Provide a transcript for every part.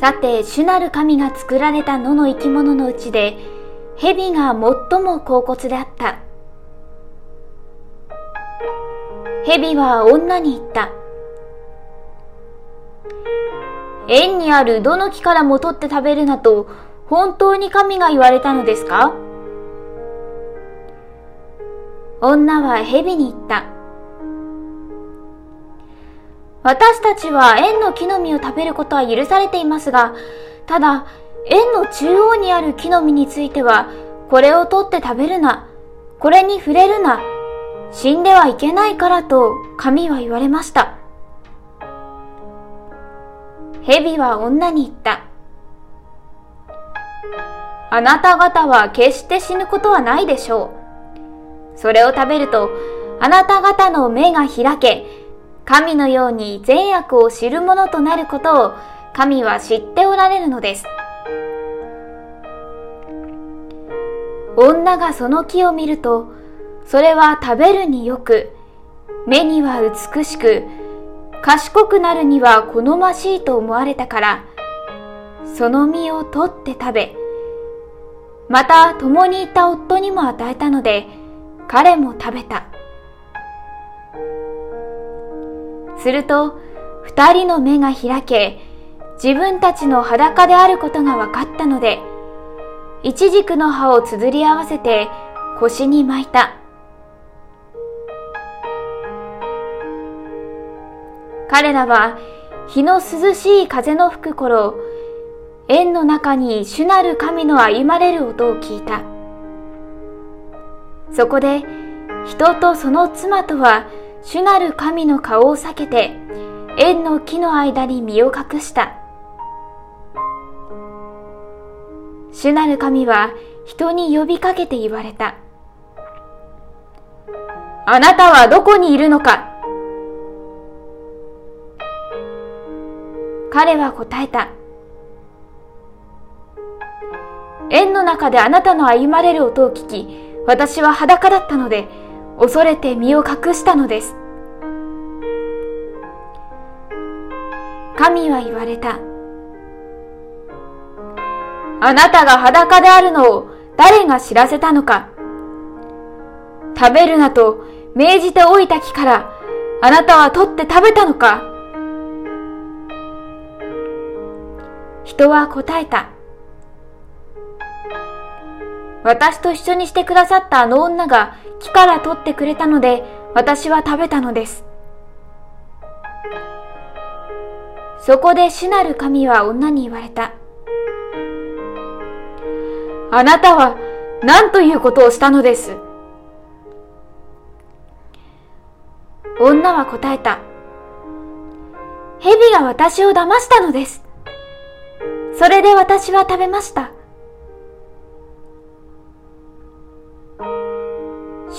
さて、主なる神が作られた野の生き物のうちで、蛇が最も高骨であった。蛇は女に言った。園にあるどの木からも取って食べるなと、本当に神が言われたのですか？女は蛇に言った。私たちは園の木の実を食べることは許されていますが、ただ、園の中央にある木の実については、これを取って食べるな、これに触れるな、死んではいけないからと神は言われました。蛇は女に言った。あなた方は決して死ぬことはないでしょう。それを食べると、あなた方の目が開け、神のように善悪を知る者となることを神は知っておられるのです。女がその木を見ると、それは食べるによく、目には美しく、賢くなるには好ましいと思われたから、その実を取って食べ、また共にいた夫にも与えたので、彼も食べた。すると、二人の目が開け、自分たちの裸であることが分かったので、イチジクの葉をつづり合わせて腰に巻いた。彼らは日の涼しい風の吹く頃、円の中に主なる神の歩まれる音を聞いた。そこで人とその妻とは主なる神の顔を避けて、縁の木の間に身を隠した。主なる神は人に呼びかけて言われた。あなたはどこにいるのか彼は答えた。縁の中であなたの歩まれる音を聞き、私は裸だったので、恐れて身を隠したのです。神は言われた。あなたが裸であるのを誰が知らせたのか。食べるなと命じておいた木からあなたは取って食べたのか人は答えた。私と一緒にしてくださったあの女が木から取ってくれたので、私は食べたのです。そこで主なる神は女に言われた。あなたは何ということをしたのです？女は答えた。蛇が私を騙したのです。それで私は食べました。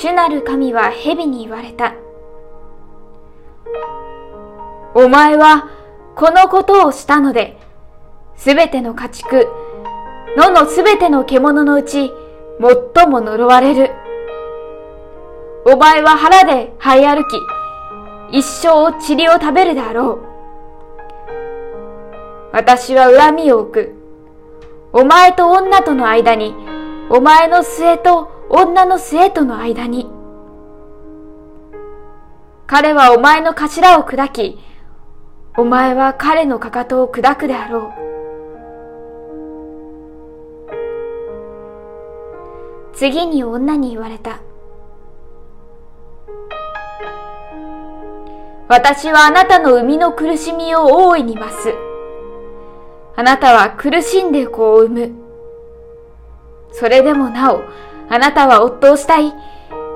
主なる神は蛇に言われた。お前はこのことをしたので、すべての家畜、野のすべての獣のうち、最も呪われる。お前は腹で這い歩き、一生塵を食べるであろう。私は恨みを置く。お前と女との間に、お前の末と女の生徒の間に。彼はお前の頭を砕き、お前は彼のかかとを砕くであろう。次に女に言われた。私はあなたの生みの苦しみを大いに増す。あなたは苦しんで子を産む。それでもなお、あなたは夫をしたい。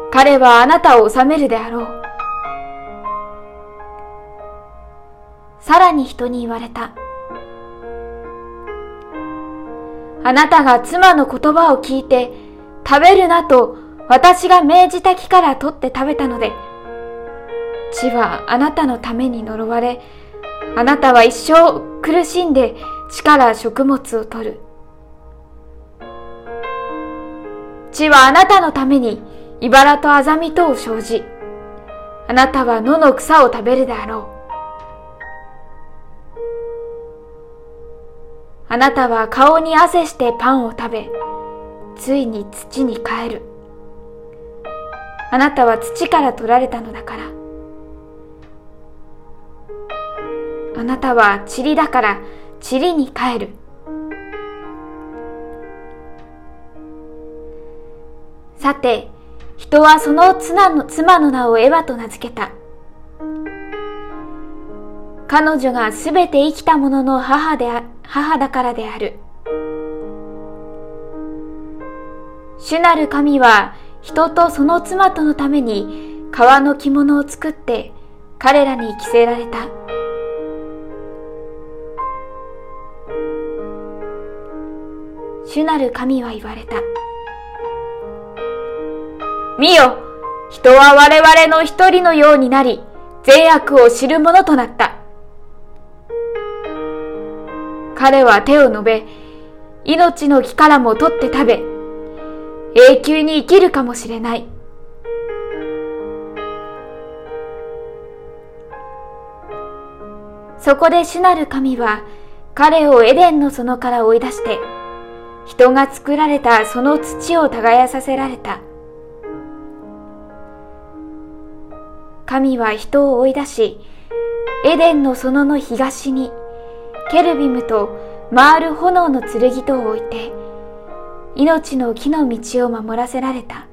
彼はあなたを治めるであろう。さらに人に言われた。あなたが妻の言葉を聞いて、食べるなと私が命じた木から取って食べたので、地はあなたのために呪われ、あなたは一生苦しんで地から食物を取る。地はあなたのために茨とあざみとを生じ、あなたは野の草を食べるであろうあなたは顔に汗してパンを食べ、ついに土に帰る。あなたは土から取られたのだから。あなたは塵だから塵に帰る。さて、人はその妻の妻の名をエヴァと名付けた。彼女がすべて生きた者の母で母だからである。主なる神は人とその妻とのために革の着物を作って彼らに着せられた。主なる神は言われた。見よ人は我々の一人のようになり、善悪を知る者となった。彼は手を伸べ、命の木からも取って食べ、永久に生きるかもしれない。そこで主なる神は彼をエデンの園から追い出して、人が作られたその土を耕させられた。神は人を追い出し、エデンの園の東に、ケルビムと回る炎の剣とを置いて、命の木の道を守らせられた。